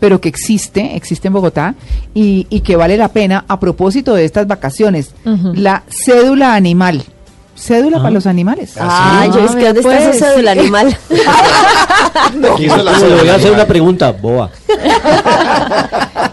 pero que existe, existe en Bogotá y, y que vale la pena a propósito de estas vacaciones. La cédula animal. Cédula para los animales. Ay, yo es que ¿dónde está pues, esa cédula sí. animal? La le voy a hacer una pregunta, boa.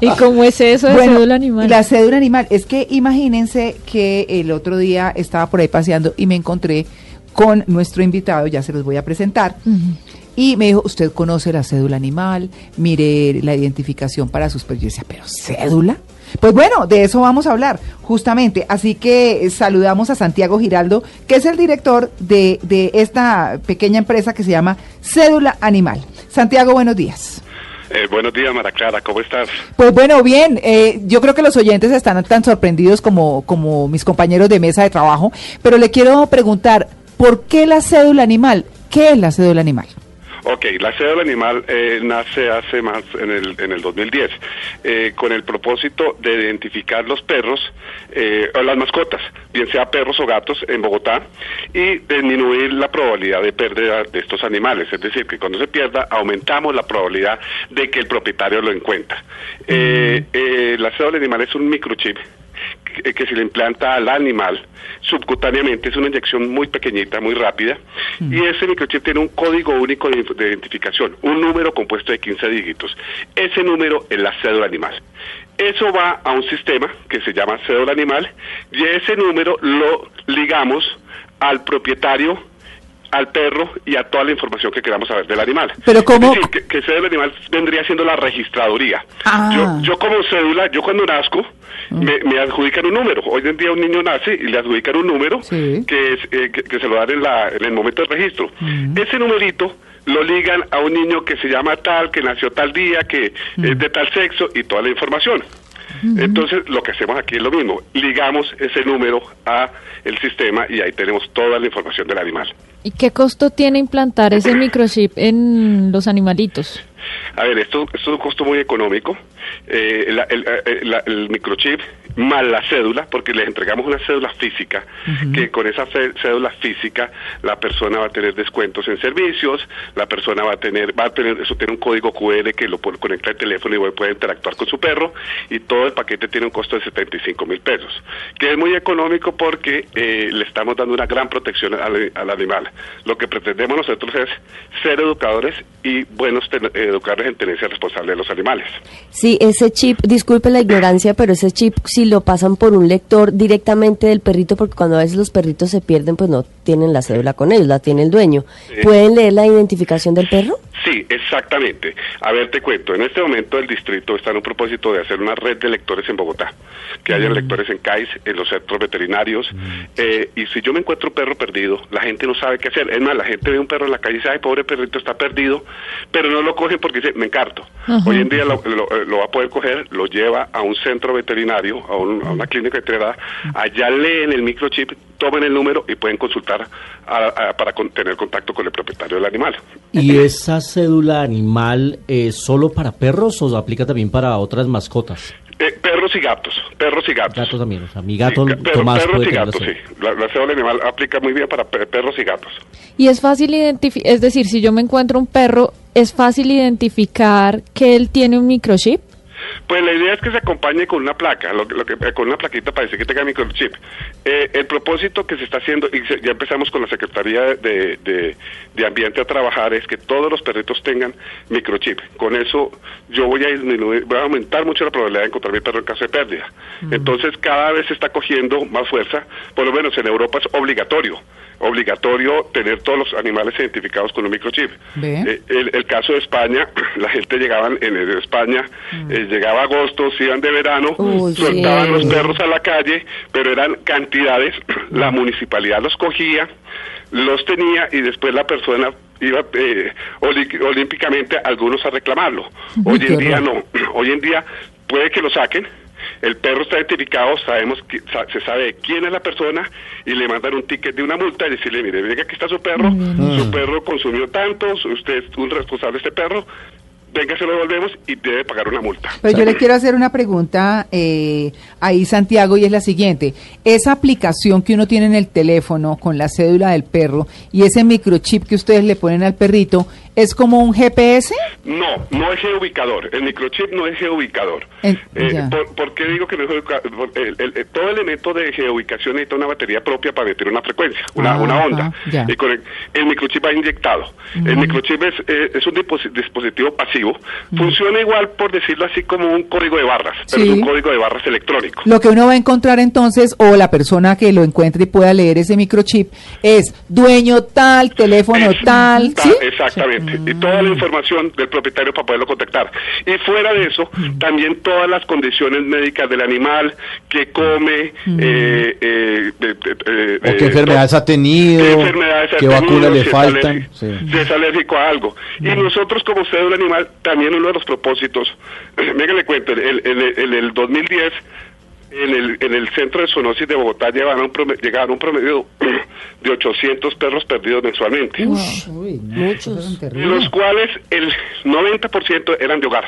¿Y cómo es eso de Bueno, cédula animal? La cédula animal. Es que imagínense que el otro día estaba por ahí paseando y me encontré con nuestro invitado, ya se los voy a presentar. Y me dijo, ¿usted conoce la cédula animal? Mire la identificación para sus perros. Yo decía, ¿pero cédula? Pues bueno, de eso vamos a hablar, justamente. Así que saludamos a Santiago Giraldo, que es el director de, de esta pequeña empresa que se llama Cédula Animal. Santiago, buenos días. Eh, buenos días, Mara Clara, ¿cómo estás? Pues bueno, bien, eh, yo creo que los oyentes están tan sorprendidos como, como mis compañeros de mesa de trabajo, pero le quiero preguntar, ¿por qué la cédula animal? ¿Qué es la cédula animal? Ok, la cédula animal eh, nace hace más en el, en el 2010 eh, con el propósito de identificar los perros eh, o las mascotas, bien sea perros o gatos en Bogotá y disminuir la probabilidad de pérdida de estos animales. Es decir, que cuando se pierda aumentamos la probabilidad de que el propietario lo encuentre. Eh, eh, la cédula animal es un microchip que, se le implanta al animal subcutáneamente, es una inyección muy pequeñita, muy rápida, y ese microchip tiene un código único de, de identificación, un número compuesto de 15 dígitos. Ese número es la cédula animal. Eso va a un sistema que se llama cédula animal y ese número lo ligamos al propietario al perro y a toda la información que queramos saber del animal. Pero ¿cómo? Es decir, que, que cédula animal vendría siendo la registraduría. Ah. Yo, yo como cédula, yo cuando nazco, me, me adjudican un número. Hoy en día un niño nace y le adjudican un número Sí. que, es, eh, que, que se lo dan en, la, en el momento del registro. Ese numerito lo ligan a un niño que se llama tal, que nació tal día, que es de tal sexo y toda la información. Entonces, lo que hacemos aquí es lo mismo, ligamos ese número a el sistema y ahí tenemos toda la información del animal. ¿Y qué costo tiene implantar ese microchip en los animalitos? A ver, esto, esto es un costo muy económico. Eh, la- el, eh, la- el microchip más la cédula, porque les entregamos una cédula física, que con esa cé- cédula física la persona va a tener descuentos en servicios, la persona va a tener, va a tener, eso tiene un código QR que lo puede conectar al teléfono y puede interactuar con su perro, y todo el paquete tiene un costo de 75 mil pesos, que es muy económico porque eh, le estamos dando una gran protección al, al animal. Lo que pretendemos nosotros es ser educadores y buenos ten- educadores en tenencia responsable de los animales. Sí, ese chip, disculpe la ignorancia, pero ese chip lo pasan por un lector directamente del perrito, porque cuando a veces los perritos se pierden, pues no tienen la cédula con ellos, la tiene el dueño. ¿Pueden leer la identificación del perro? Sí, exactamente. A ver, te cuento. En este momento el distrito está en un propósito de hacer una red de lectores en Bogotá. Que haya lectores en CAIS, en los centros veterinarios. Eh, y si yo me encuentro un perro perdido, la gente no sabe qué hacer. Es más, la gente ve un perro en la calle y dice, ay, pobre perrito está perdido, pero no lo cogen porque dice, me encarto. Hoy en día lo, lo- lo va a poder coger, lo lleva a un centro veterinario, a, un- a una clínica veterinaria, allá leen el microchip, toman el número y pueden consultar a- a- para con- tener contacto con el propietario del animal. ¿Y esa cédula animal es solo para perros o se aplica también para otras mascotas? Eh, perros y gatos, perros y gatos. Gatos también, o sea, mi gato Sí, perro- Tomás perros puede y gatos, cédula. sí. La, la cédula animal aplica muy bien para pe- perros y gatos. Y es fácil identificar, es decir, si yo me encuentro un perro, ¿es fácil identificar que él tiene un microchip? Pues la idea es que se acompañe con una placa, lo, lo que, con una plaquita para decir que tenga microchip. Eh, el propósito que se está haciendo, y se- ya empezamos con la Secretaría de, de- de Ambiente a trabajar, es que todos los perritos tengan microchip. Con eso yo voy a disminuir, voy a aumentar mucho la probabilidad de encontrar mi perro en caso de pérdida. Entonces cada vez se está cogiendo más fuerza, por lo menos en Europa es obligatorio. Obligatorio tener todos los animales identificados con un microchip. Eh, el, el caso de España, la gente llegaba en, en España, eh, llegaba agosto, se iban de verano, Uy, soltaban sí. los perros a la calle, pero eran cantidades, la municipalidad los cogía, los tenía y después la persona iba eh, olí- olímpicamente algunos a reclamarlo. Hoy en día no. Hoy en día puede que lo saquen. El perro está identificado, sabemos que sa- se sabe quién es la persona y le mandan un ticket de una multa y decirle, mire, venga, aquí está su perro, su perro consumió tantos, usted es un responsable de este perro, venga, se lo devolvemos y debe pagar una multa. Pero yo le quiero hacer una pregunta eh, ahí, Santiago, y es la siguiente. Esa aplicación que uno tiene en el teléfono con la cédula del perro y ese microchip que ustedes le ponen al perrito, ¿es como un GPS? No, no es geoubicador. El microchip no es geoubicador. En- Eh, por, por qué digo que no es geoubicador? Por- el- el- el- todo elemento de geoubicación necesita una batería propia para meter una frecuencia, una, Ah, una onda. Y con el, el microchip va inyectado. El microchip es, eh, es un dispositivo pasivo. Funciona igual, por decirlo así, como un código de barras, pero es un código de barras electrónico. Lo que uno va a encontrar entonces, o la persona que lo encuentre y pueda leer ese microchip, es dueño tal, teléfono Es- tal, ta- ¿sí? Exactamente. Y toda la información del propietario para poderlo contactar. Y fuera de eso, también todas las condiciones médicas del animal, que come, eh, eh, de- de- eh, O eh, qué enfermedades ha tenido, qué enfermedades ha qué tenido, vacunas le si es faltan. alérgico- Sí. si es alérgico a algo. Y nosotros como cédula animal, también uno de los propósitos, le cuento, en el, el- el 2010, en el, en el centro de zoonosis de Bogotá llegaban un promedio, llegaban un promedio de 800 perros perdidos mensualmente, Uy, de terrible. los cuales el 90% eran de hogar.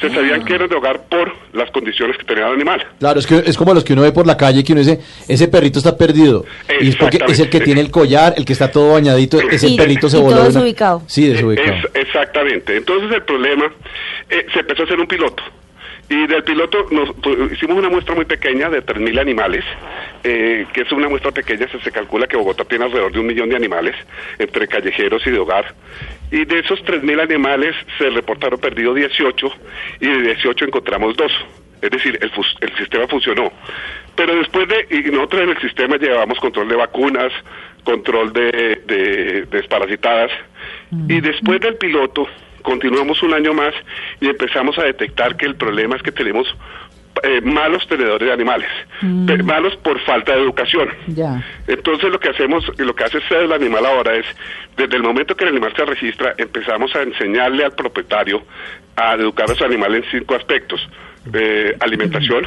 Se sabían que eran de hogar por las condiciones que tenía el animal. Claro, es que es como los que uno ve por la calle que uno dice, ese perrito está perdido. Y es porque es el que tiene el collar, el que está todo bañadito, ese Y- perrito se y voló. todo una- desubicado. Sí, desubicado. Es- exactamente. Entonces el problema, eh, se empezó a hacer un piloto. Y del piloto nos pu- hicimos una muestra muy pequeña de 3.000 animales, eh, que es una muestra pequeña, se, se calcula que Bogotá tiene alrededor de un millón de animales, entre callejeros y de hogar. Y de esos 3.000 animales se reportaron perdidos 18 y de 18 encontramos dos. Es decir, el, el sistema funcionó. Pero después de, y nosotros en el sistema llevamos control de vacunas, control de, de desparasitadas, y después del piloto continuamos un año más y empezamos a detectar que el problema es que tenemos eh, malos tenedores de animales, Pe- malos por falta de educación. Entonces lo que hacemos, lo que hace el animal ahora es, desde el momento que el animal se registra, empezamos a enseñarle al propietario a educar a su animal en cinco aspectos. Eh, alimentación,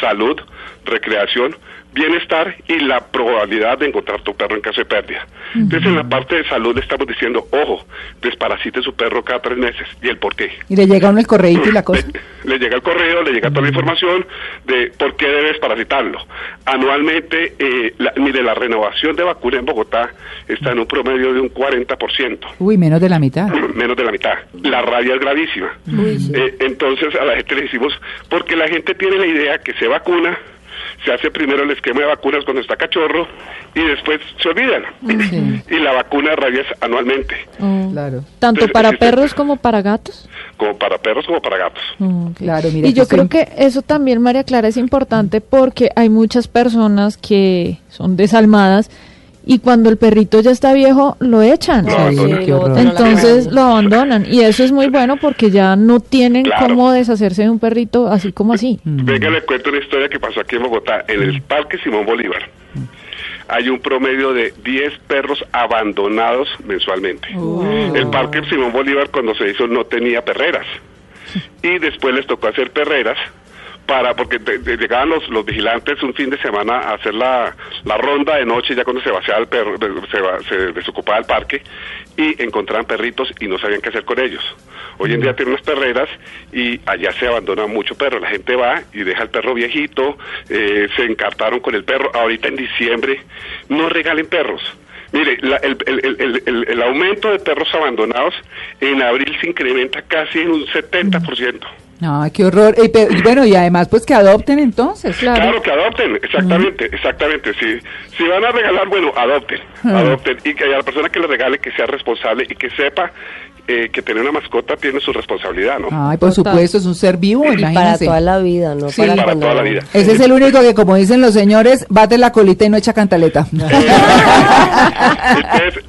salud, recreación, bienestar y la probabilidad de encontrar tu perro en caso de pérdida. Entonces en la parte de salud le estamos diciendo, ojo, desparasite su perro cada tres meses. ¿Y el por qué? Y le llega uno el correíto y la cosa. Le, le llega el correo, le llega toda la información de por qué debes parasitarlo. Anualmente, eh, la, mire, la renovación de vacuna en Bogotá está en un promedio de un 40%, Uy, menos de la mitad. menos de la mitad. La rabia es gravísima. Eh, entonces a la gente le decimos, porque la gente tiene la idea que se vacuna, se hace primero el esquema de vacunas cuando está cachorro y después se olvidan. Sí. Y la vacuna de rabia es anualmente, Oh. Claro, Tanto Entonces, para existe- perros como para gatos. como para perros como para gatos. Ok. claro, mira. Y yo creo que eso también, María Clara, es importante porque hay muchas personas que son desalmadas y cuando el perrito ya está viejo, lo echan. No, Sí, lo Entonces lo abandonan y eso es muy bueno porque ya no tienen Claro. cómo deshacerse de un perrito así como así. Venga, le cuento una historia que pasó aquí en Bogotá, en el Parque Simón Bolívar. Hay un promedio de 10 perros abandonados mensualmente. El Parque Simón Bolívar cuando se hizo no tenía perreras. Y después les tocó hacer perreras para porque de- de- llegaban los, los vigilantes un fin de semana a hacer la, la ronda de noche ya cuando se vaciaba el perro, se, va- se desocupaba el parque y encontraban perritos y no sabían qué hacer con ellos. Hoy en día tienen unas perreras y allá se abandona mucho perro. La gente va y deja el perro viejito, eh, se encartaron con el perro. Ahorita en diciembre no regalen perros. Mire, la- el, el- el- el- el- el aumento de perros abandonados en abril se incrementa casi en un 70%. Ay, qué horror. Y, pe- y bueno, y además, pues que adopten entonces. Claro. Claro que adopten, exactamente, exactamente. Si, si van a regalar, bueno, adopten, adopten. Y que a la persona que le regale que sea responsable y que sepa eh, que tener una mascota tiene su responsabilidad, ¿no? Ay, por Total. supuesto, es un ser vivo, Y para toda la vida, no Sí. para, Para cuando toda la vida. Ese es el único que, como dicen los señores, bate la colita y no echa cantaleta. Entonces,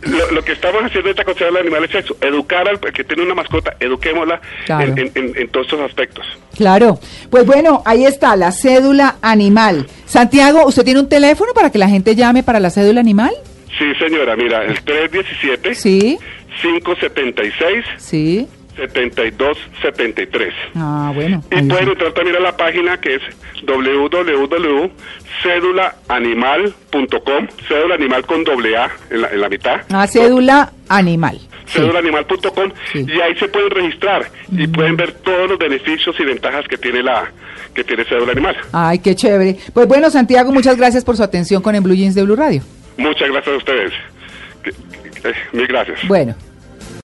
lo, lo que estamos haciendo en esta del Animal es eso, educar al que tiene una mascota, eduquémosla Claro. en, en- en- en todos estos aspectos. Claro. Pues bueno, ahí está la cédula animal. Santiago, ¿usted tiene un teléfono para que la gente llame para la cédula animal? Sí, señora, mira, el 317 Sí. 576 Sí. 7273. Ah, bueno. Y pueden entrar también a la página que es www.cédulaanimal.com, cédula animal con doble A en la, en la mitad. Ah, cédula animal. Cédulaanimal.com Sí. y ahí se pueden registrar y pueden ver todos los beneficios y ventajas que tiene la que tiene cédula animal. Ay, qué chévere. Pues bueno, Santiago, muchas gracias por su atención con el Blue Jeans de Blue Radio. Muchas gracias a ustedes. Eh, mil gracias. Bueno.